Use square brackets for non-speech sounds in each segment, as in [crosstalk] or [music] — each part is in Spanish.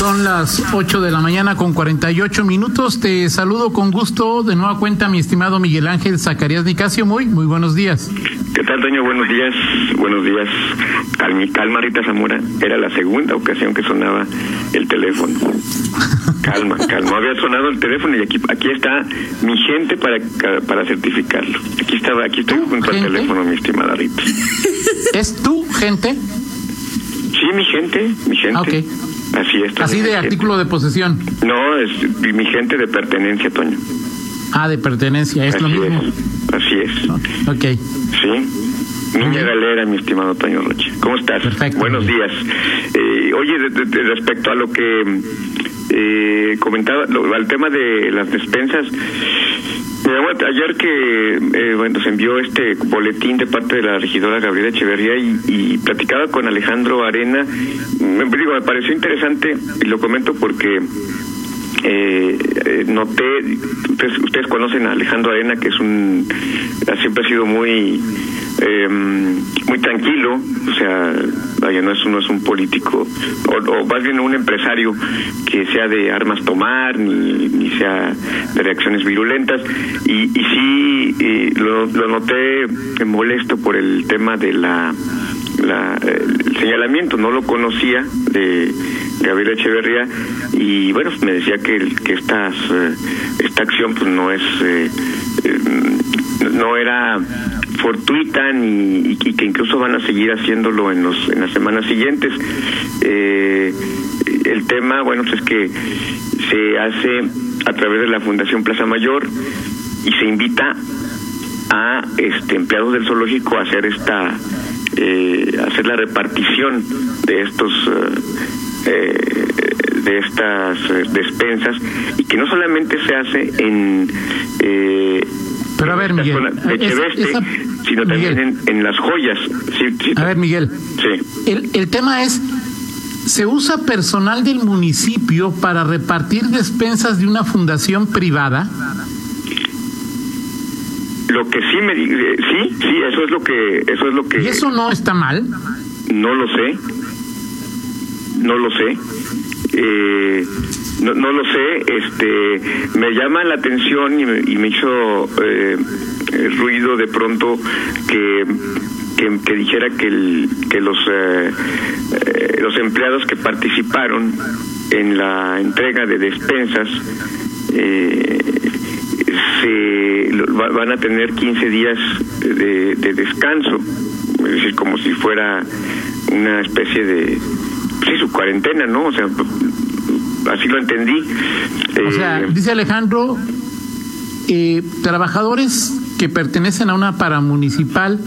Son las 8 de la mañana con 48 minutos. Te saludo con gusto de nueva cuenta, mi estimado Miguel Ángel Zacarías Nicasio. Muy, muy buenos días. ¿Qué tal, Toño? Buenos días. Buenos días. Calma, calma, Rita Zamora. Era la segunda ocasión que sonaba el teléfono. [laughs] Calma, calma. Había sonado el teléfono y aquí aquí está mi gente para para certificarlo. Aquí estaba, aquí estoy junto al teléfono, mi estimada Rita. ¿Es tu gente? Sí, mi gente, mi gente. Ah, ok. Así es. Así de artículo de posesión. No, es mi gente de pertenencia, Toño. Ah, de pertenencia, es Así lo mismo. es. Así es. Ok. Sí. Niña Galera, mi estimado Toño Roche. ¿Cómo estás? Perfecto. Buenos días. Eh, oye, de- de- de respecto a lo que eh, comentaba, lo- al tema de las despensas, ayer que eh, bueno, se envió este boletín de parte de la regidora Gabriela Echeverría y, platicaba con Alejandro Arena. Me, digo, me pareció interesante y lo comento porque eh, noté, ustedes, ustedes conocen a Alejandro Arena, que es un, siempre ha sido muy, eh, muy tranquilo, o sea, vaya, no es, no es un político, o, o más bien un empresario que sea de armas tomar, ni, ni sea de reacciones virulentas, y, y sí eh, lo, lo noté molesto por el tema de la la, el señalamiento, no lo conocía de Gabriela Echeverría y bueno, me decía que, que eh, esta acción pues no es, eh, eh, no era fortuita y, y que incluso van a seguir haciéndolo en, los, en las semanas siguientes. El tema, bueno, pues es que se hace a través de la Fundación Plaza Mayor y se invita a este empleados del zoológico a hacer esta eh, hacer la repartición de estos eh, de estas eh, despensas y que no solamente se hace en eh, Pero a ver, Miguel, zona de esa- Cheveste, esa- sino también en, en las joyas sí, sí, A ver, Miguel, sí. el, el tema es, ¿se usa personal del municipio para repartir despensas de una fundación privada? lo que sí me eh, sí sí eso es lo que eso es lo que ¿Y eso no está mal? No lo sé. No lo sé. Eh, no, no lo sé. Este, me llama la atención y me, y me hizo eh, ruido de pronto que que, dijera que el, que los eh, eh, los empleados que participaron en la entrega de despensas eh, se van a tener 15 días de, de descanso, es decir, como si fuera una especie de, sí, su cuarentena, ¿no? O sea, así lo entendí. O sea, Eh, dice Alejandro, eh, trabajadores que pertenecen a una paramunicipal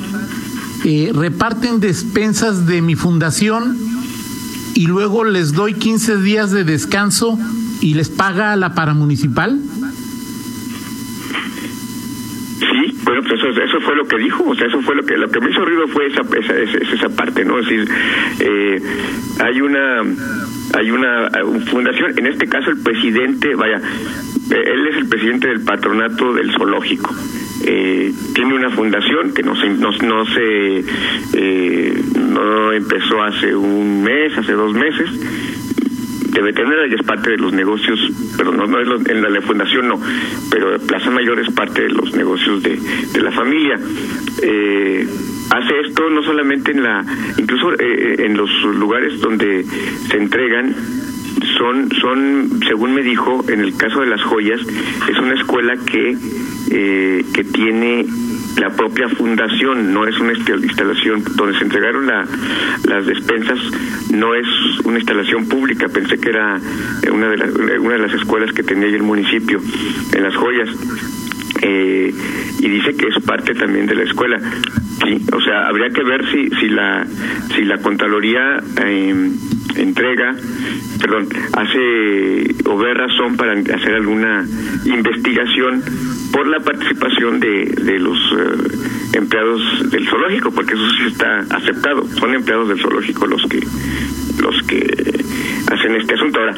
eh, reparten despensas de mi fundación y luego les doy 15 días de descanso y les paga la paramunicipal. Sí, bueno, pues eso, eso fue lo que dijo, o sea, eso fue lo que lo que me hizo ruido fue esa esa, esa, parte, ¿no? Es decir, eh, hay una hay una fundación, en este caso el presidente, vaya, eh, él es el presidente del patronato del zoológico. Eh, tiene una fundación que no se no, no se eh, no empezó hace un mes, hace dos meses debe tener y es parte de los negocios, pero no, no es lo- en la, fundación no, pero Plaza Mayor es parte de los negocios de, de la familia. Eh, hace esto no solamente en la, incluso eh, en los lugares donde se entregan son, son, según me dijo, en el caso de las joyas, es una escuela que, eh, que tiene la propia fundación, no es una insta- instalación donde se entregaron la, las despensas, no es una instalación pública, pensé que era eh, una de, las una de las escuelas que tenía ahí el municipio, en las joyas. Eh, y dice que es parte también de la escuela. Sí, o sea, habría que ver si si la si la Contraloría eh, entrega, perdón, hace o ve razón para hacer alguna investigación por la participación de, de los eh, empleados del zoológico, porque eso sí está aceptado. Son empleados del zoológico los que los que hacen este asunto. Ahora,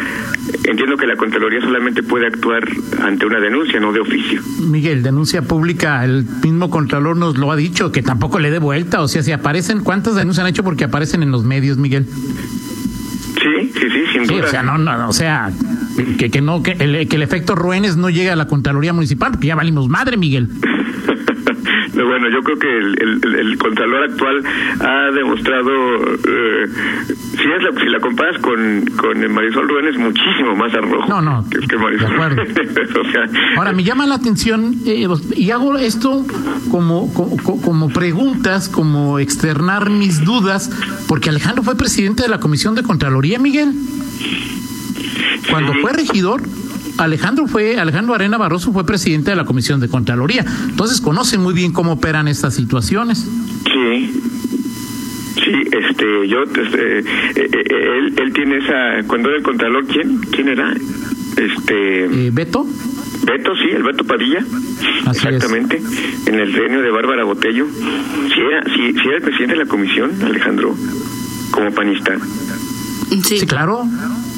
entiendo que la Contraloría solamente puede actuar ante una denuncia, no de oficio. Miguel, denuncia pública, el mismo Contralor nos lo ha dicho, que tampoco le dé vuelta, o sea, si aparecen, ¿cuántas denuncias han hecho porque aparecen en los medios, Miguel? Sí, sí, sí, sin duda. o sea, no, no, o sea, que, que no, que el, que el efecto Ruénes no llegue a la Contraloría Municipal, porque ya valimos madre, Miguel. Bueno, yo creo que el, el, el, Contralor actual ha demostrado, eh, si, es la, si la comparas con, con Marisol Rubén, es muchísimo más arrojo no, no, que, que Marisol. De acuerdo. [laughs] o sea, Ahora, me llama la atención, eh, y hago esto como, como, como preguntas, como externar mis dudas, porque Alejandro fue presidente de la Comisión de Contraloría, Miguel. Cuando Sí. fue regidor, Alejandro fue Alejandro Arena Barroso fue presidente de la Comisión de Contraloría. Entonces conoce muy bien cómo operan estas situaciones. Sí. Sí, este, yo, este, eh, eh, él, él tiene esa, cuando era el contralor, ¿quién? ¿Quién era? Este, Eh, Beto, Beto, sí, el Beto Padilla, Así exactamente, en el reino de Bárbara Botello. Sí era, sí, sí era el presidente de la comisión, Alejandro, como panista. Sí. sí, claro,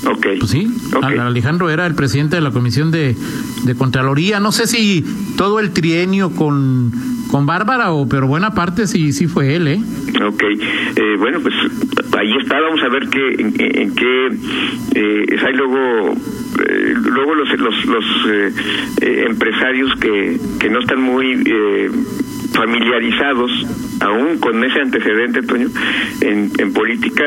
Ok. pues sí. Ok. Al- Alejandro era el presidente de la Comisión de, de Contraloría. No sé si todo el trienio con, con Bárbara, o, pero buena parte sí, sí fue él, ¿eh? Ok, eh, bueno, pues ahí está, vamos a ver qué, en, en qué eh, hay luego, eh, luego los, los, los eh, eh, empresarios que, que no están muy eh, familiarizados aún con ese antecedente, Toño, en, en política,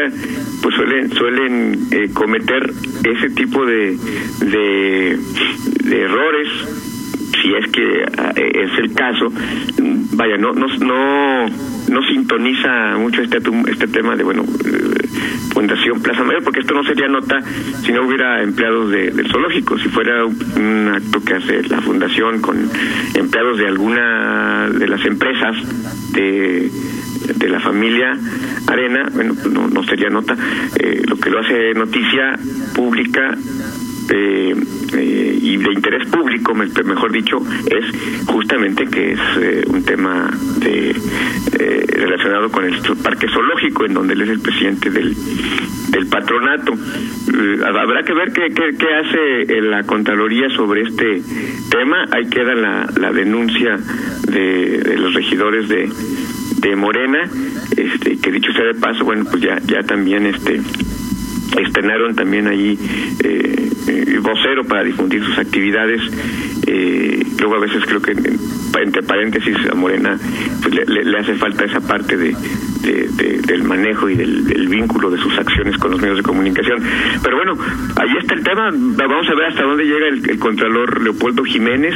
pues suelen suelen eh, cometer ese tipo de, de, errores si es que eh, es el caso, vaya, no no no, no sintoniza mucho este este tema de bueno eh, Fundación Plaza Mayor, porque esto no sería nota si no hubiera empleados de- del zoológico, si fuera un acto que hace la fundación con empleados de alguna de las empresas de de la familia Arena, bueno, pues no, no sería nota. Eh, lo que lo hace noticia pública eh, eh, y de interés público, me- mejor dicho, es justamente que es eh, un tema de, relacionado con el parque zoológico, en donde él es el presidente del, patronato. Habrá que ver qué, qué, qué hace la Contraloría sobre este tema. Ahí queda la, la denuncia de, de los regidores de, de Morena, este, que dicho sea de paso, bueno, pues ya, ya también este estrenaron también allí eh, eh, vocero para difundir sus actividades. Eh, luego a veces creo que en- entre paréntesis a Morena pues le, hace falta esa parte de, de- de- del manejo y del, vínculo de sus acciones con los medios de comunicación. Pero bueno, ahí está el tema. Va- Vamos a ver hasta dónde llega el, el contralor Leopoldo Jiménez,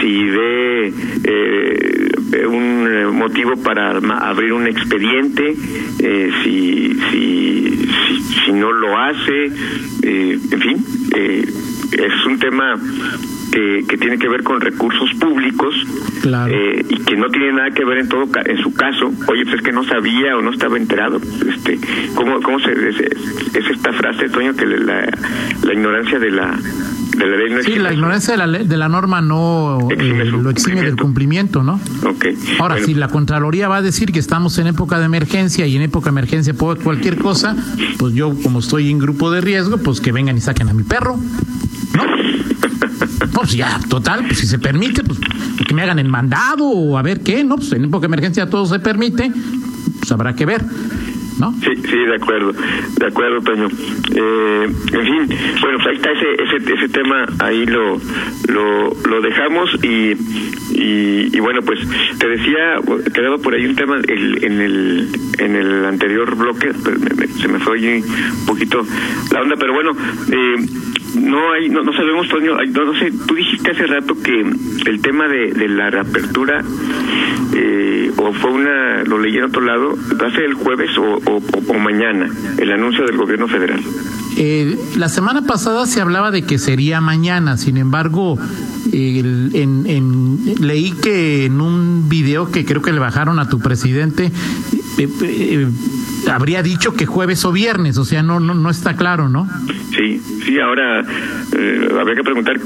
si ve eh, un eh, motivo para abrir un expediente, eh, si, si, si, si no lo hace, eh, en fin, eh, es un tema que, que tiene que ver con recursos públicos Claro. eh, y que no tiene nada que ver en todo en su caso oye pues es que no sabía o no estaba enterado este cómo cómo se es, es esta frase Toño que la, la ignorancia de la de la ley no Sí, la ignorancia de la, ley- de la norma no Exime eh, lo exime del cumplimiento, ¿no? Ok. Ahora, Bueno, si la Contraloría va a decir que estamos en época de emergencia y en época de emergencia puede cualquier cosa, pues yo, como estoy en grupo de riesgo, pues que vengan y saquen a mi perro, ¿no? [laughs] Pues ya, total, pues si se permite, pues que me hagan el mandado o a ver qué, ¿no? Pues en época de emergencia todo se permite, pues habrá que ver, Sí, sí, de acuerdo, de acuerdo, Toño. Eh, en fin, bueno, pues ahí está ese, ese, ese tema, ahí lo, lo, lo dejamos y, y, y bueno, pues te decía, quedaba por ahí un tema el, en, el, en el anterior bloque, me- se me fue un poquito la onda, pero bueno, eh, no hay, no, no sabemos, Toño, no, no sé, tú dijiste hace rato que el tema de, de la reapertura, eh, o fue una, lo leí en otro lado, va a ser el jueves o, o, mañana, el anuncio del gobierno federal. Eh, la semana pasada se hablaba de que sería mañana, sin embargo, en, en- leí que en un video que creo que le bajaron a tu presidente, eh, eh, habría dicho que jueves o viernes, o sea, no, no, no está claro, ¿no? Sí, sí, ahora eh, habría que preguntar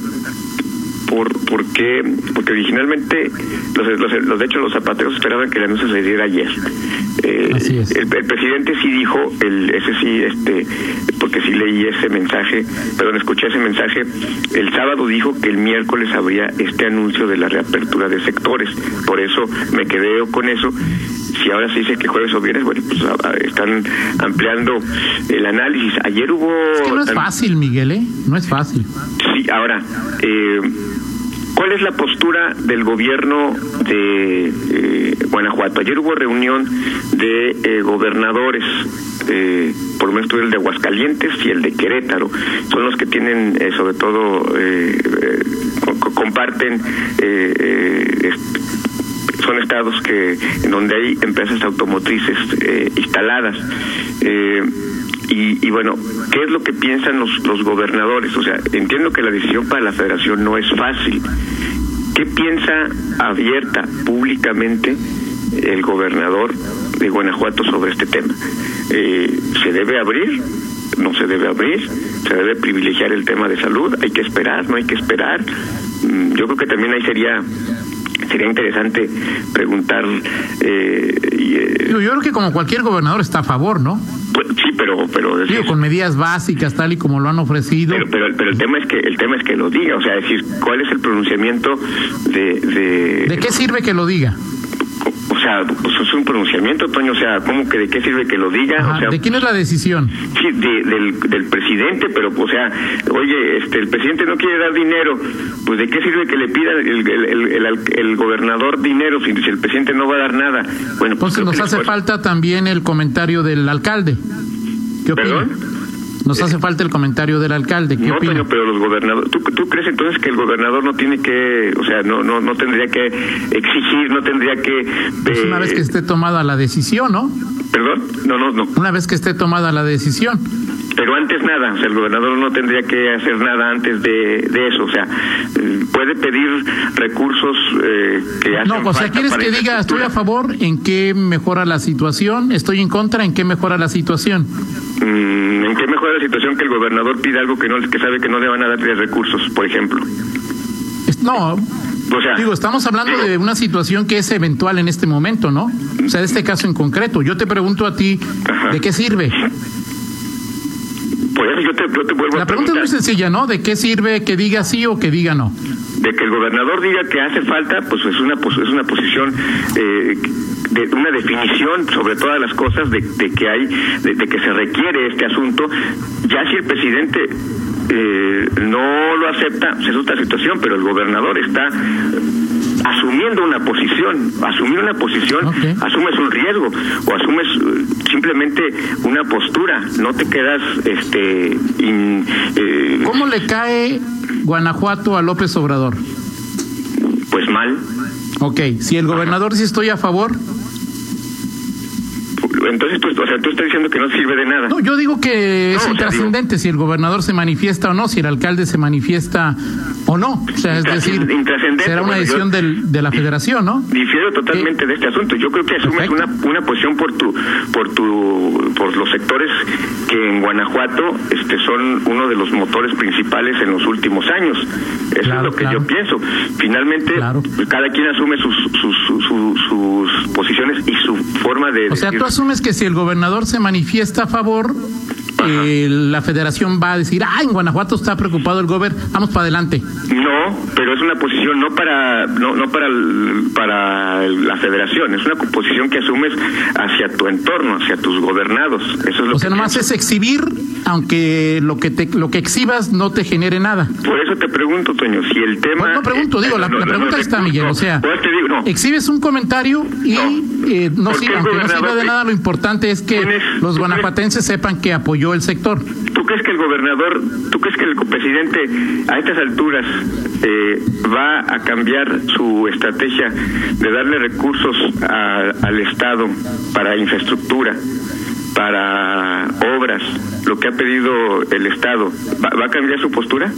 por, por qué, porque originalmente, los, los, los- de hecho los zapateros esperaban que el anuncio se diera ayer. Eh, Eh, el, presidente sí dijo, el, ese sí, este, porque sí leí ese mensaje, perdón, escuché ese mensaje, el sábado dijo que el miércoles habría este anuncio de la reapertura de sectores, por eso me quedé con eso. Si ahora se dice que jueves o viernes, bueno, pues están ampliando el análisis. Ayer hubo... Es que no es fácil, Miguel, ¿eh? No es fácil. Sí, ahora, eh, ¿Cuál es la postura del gobierno de eh, Guanajuato? Ayer hubo reunión de eh, gobernadores, eh, por lo menos el de Aguascalientes y el de Querétaro, son los que tienen sobre todo, comparten son estados que en donde hay empresas automotrices instaladas y, bueno, ¿qué es lo que piensan los, los gobernadores? O sea, entiendo que la decisión para la federación no es fácil. ¿Qué piensa abierta públicamente el gobernador de Guanajuato sobre este tema? Eh, ¿Se debe abrir? ¿No se debe abrir? ¿Se debe privilegiar el tema de salud? ¿Hay que esperar? ¿No hay que esperar? Mm, yo creo que también ahí sería sería interesante preguntar. Eh, eh, yo creo que como cualquier gobernador está a favor, ¿no? Pues, sí, pero pero con medidas básicas tal y como lo han ofrecido. Pero, pero, el tema es que el tema es que lo diga, o sea, decir cuál es el pronunciamiento de de, ¿De qué sirve que lo diga? O sea, pues es un pronunciamiento, Toño, o sea, ¿cómo que de qué sirve que lo diga? o sea, ¿De quién es la decisión? Sí, del, del presidente, pero, o sea, oye, este, el presidente no quiere dar dinero, pues ¿de qué sirve que le pida el, el, el, gobernador dinero si, el presidente no va a dar nada? Bueno, pues Entonces nos hace falta también el comentario del alcalde. ¿Qué opina? Nos hace falta el comentario del alcalde. ¿Qué no, opina? pero los gobernadores, ¿tú, ¿tú, crees entonces que el gobernador no tiene que, o sea, no no no tendría que exigir, no tendría que... Pues una vez que esté tomada la decisión, ¿no? Perdón, no, no, no. Una vez que esté tomada la decisión. Pero antes nada, o sea, el gobernador no tendría que hacer nada antes de, de eso, o sea, puede pedir recursos eh, que hacen No, o sea, ¿quieres que diga estoy a favor en qué mejora la situación, estoy en contra en qué mejora la situación? Mm, ¿En qué mejora la situación que el gobernador pida algo que no que sabe que no le van a dar de recursos, por ejemplo? No, o sea, digo, estamos hablando de una situación que es eventual en este momento, ¿no? O sea, de este caso en concreto. Yo te pregunto a ti, ¿de qué sirve? Pues yo te, yo te vuelvo La pregunta es muy sencilla, ¿no? ¿De qué sirve que diga sí o que diga no? De que el gobernador diga que hace falta, pues es una, es una posición eh, de una definición sobre todas las cosas de, que hay, de, que se requiere este asunto. Ya si el presidente eh, no lo acepta, pues es otra situación, pero el gobernador está asumiendo una posición, asumir una posición, asumes un riesgo o asumes eh, simplemente una postura, no te quedas este eh, ¿Cómo le cae Guanajuato a López Obrador? Pues mal. Ok, si el gobernador sí estoy a favor, entonces, pues, o sea, tú estás diciendo que no sirve de nada. No, yo digo que es intrascendente si el gobernador se manifiesta o no, si el alcalde se manifiesta o no. O sea, es decir, será una decisión del, de la federación, ¿no? Difiero totalmente de este asunto. Yo creo que asumes una, una posición por tu, por tu, por los sectores que en Guanajuato este, son uno de los motores principales en los últimos años. Eso es lo que yo pienso. Finalmente, cada quien asume sus, sus, sus, sus, posiciones y su forma de... O sea, tú asumes que si el gobernador se manifiesta a favor, eh, la federación va a decir, ah, en Guanajuato está preocupado el gobierno, vamos para adelante. No, pero es una posición no para no, no para para la federación, es una posición que asumes hacia tu entorno, hacia tus gobernados. Eso es lo o sea, nomás es exhibir, aunque lo que te, lo que exhibas no te genere nada. Por eso te pregunto, Toño, si el tema... no pregunto, digo, la, pregunta está, Miguel, o sea, exhibes un comentario y eh, no, sirve, aunque no sirve de nada, lo importante es que los guanajuatenses sepan que apoyó el sector. ¿Tú crees que el gobernador, tú crees que el presidente a estas alturas eh, va a cambiar su estrategia de darle recursos al Estado para infraestructura, para obras, lo que ha pedido el Estado? ¿Va, a cambiar su postura?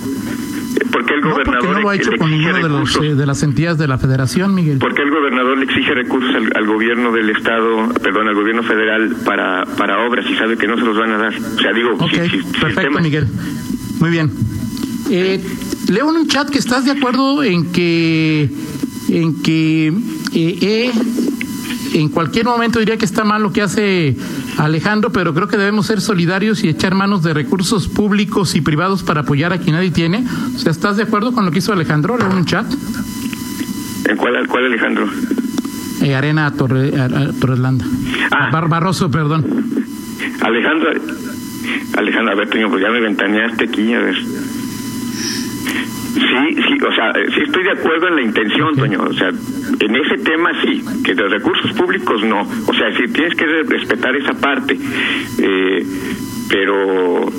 ¿Por qué el gobernador no, lo ha hecho con ninguno de, los, eh, de, las entidades de la Federación, Miguel? ¿Por qué el gobernador le exige recursos al, gobierno del Estado, perdón, al gobierno federal para, para obras y sabe que no se los van a dar? O sea, digo, perfecto, Miguel. Muy bien. Eh, leo en un chat que estás de acuerdo en que en que eh, en cualquier momento diría que está mal lo que hace Alejandro, pero creo que debemos ser solidarios y echar manos de recursos públicos y privados para apoyar a quien nadie tiene. O sea, ¿estás de acuerdo con lo que hizo Alejandro? en un chat. ¿En cuál, cuál Alejandro? Eh, Arena Torre, Torreslanda. Ah. Barroso, perdón. Alejandro, Alejandro, a ver, Toño, pues ya me ventaneaste aquí, a ver. Sí, sí, o sea, sí estoy de acuerdo en la intención, Toño. O sea, en ese tema sí, que de recursos públicos no. O sea, sí tienes que respetar esa parte. Eh, pero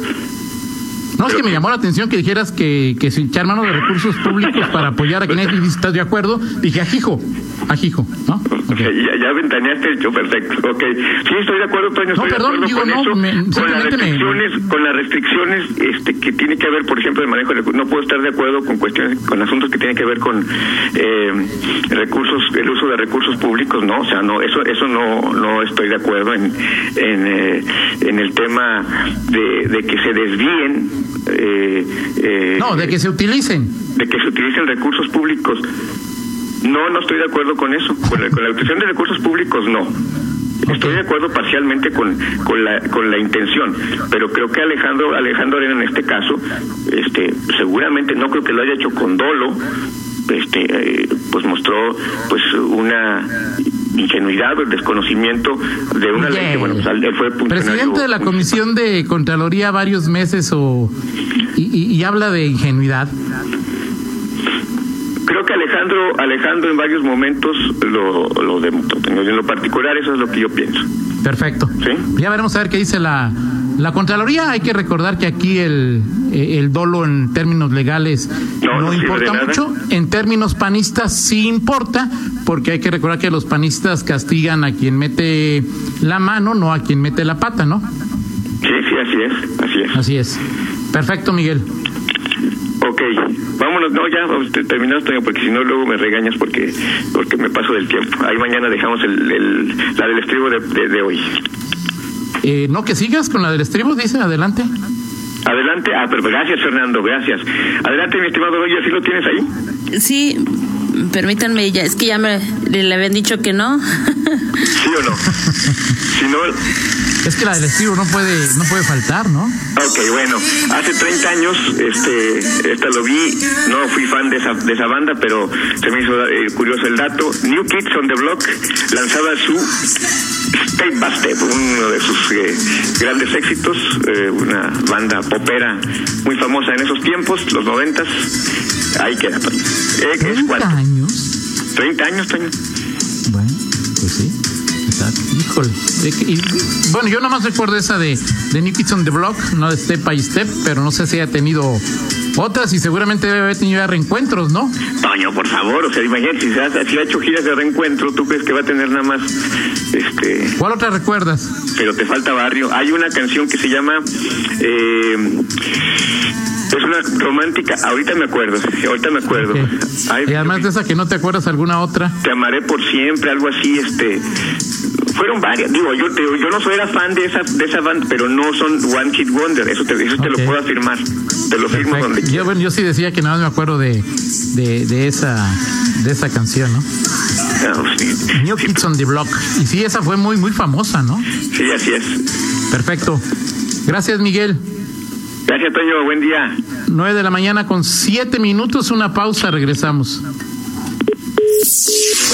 no, es que me llamó la atención que dijeras que, que se echar mano de recursos públicos para apoyar a quienes [laughs] estás de acuerdo. Dije, ajijo, ajijo, ¿no? Okay. Ya, ya ventaneaste el hecho, perfecto. Ok. Sí, estoy de acuerdo, Toño. No, perdón, de digo, con no, eso, me, con las restricciones, me... con las restricciones este, que tiene que ver, por ejemplo, de manejo de No puedo estar de acuerdo con cuestiones, con asuntos que tienen que ver con eh, recursos, el uso de recursos públicos, ¿no? O sea, no, eso, eso no, no estoy de acuerdo en, en, eh, en el tema de, de que se desvíen eh, eh, no, de que se utilicen. De que se utilicen recursos públicos. No, no estoy de acuerdo con eso. Con la, con la utilización de recursos públicos, no. Estoy de acuerdo parcialmente con, con, la, con la intención, pero creo que Alejandro Alejandro Arena en este caso, este, seguramente no creo que lo haya hecho con dolo, este, eh, pues mostró pues una ingenuidad o el desconocimiento de una ley que bueno pues, él fue presidente de la comisión de contraloría varios meses o y, y habla de ingenuidad Alejandro Alejandro en varios momentos lo, lo demostró. En lo particular, eso es lo que yo pienso. Perfecto. ¿Sí? Ya veremos a ver qué dice la, la Contraloría. Hay que recordar que aquí el, eh, el dolo en términos legales no, importa mucho. En términos panistas sí importa, porque hay que recordar que los panistas castigan a quien mete la mano, no a quien mete la pata, ¿no? Sí, sí, así es. Así es. Así es. Perfecto, Miguel. Ok, vámonos, no, ya terminamos, porque si no luego me regañas porque porque me paso del tiempo. Ahí mañana dejamos el, el la del estribo de, de, hoy. Eh, no, que sigas con la del estribo, dice, adelante. Adelante, ah, pero gracias Fernando, gracias. Adelante, mi estimado Roy, ¿así lo tienes ahí? Sí, permítanme, ya, es que ya me le, habían dicho que no. ¿Sí o no? [laughs] si no... Es que la del estilo no puede, no puede faltar, ¿no? Ok, bueno, hace 30 años, este, esta lo vi, no fui fan de esa, de esa banda, pero se me hizo eh, curioso el dato. New Kids on the Block lanzaba su Step by Step, uno de sus eh, grandes éxitos, eh, una banda popera muy famosa en esos tiempos, los noventas. Ahí queda. Eh, ¿30 años? 30 años, Toño. Bueno, pues sí. Híjole. bueno, yo nada más recuerdo esa de, de on the Block, no de Step by Step, pero no sé si ha tenido otras y seguramente debe haber tenido reencuentros, ¿no? Toño, por favor, o sea, imagínate, si, ha, si ha hecho giras de reencuentro, ¿tú crees que va a tener nada más? este ¿Cuál otra recuerdas? Pero te falta barrio. Hay una canción que se llama... Eh, es una romántica, ahorita me acuerdo, ahorita me acuerdo. y además de esa que no te acuerdas alguna otra. Te amaré por siempre, algo así, este fueron varias. Digo, yo, yo no soy era fan de esa de esa banda, pero no son One Kid Wonder. Eso te, eso te lo puedo afirmar. Te lo firmo donde yo, bueno, yo sí decía que nada más me acuerdo de, de, de esa de esa canción, ¿no? New Kids on the Block. Y sí, esa fue muy muy famosa, ¿no? Sí, así es. Perfecto. Gracias, Miguel. Gracias, Toño. Buen día. 9 de la mañana con siete minutos. Una pausa. Regresamos.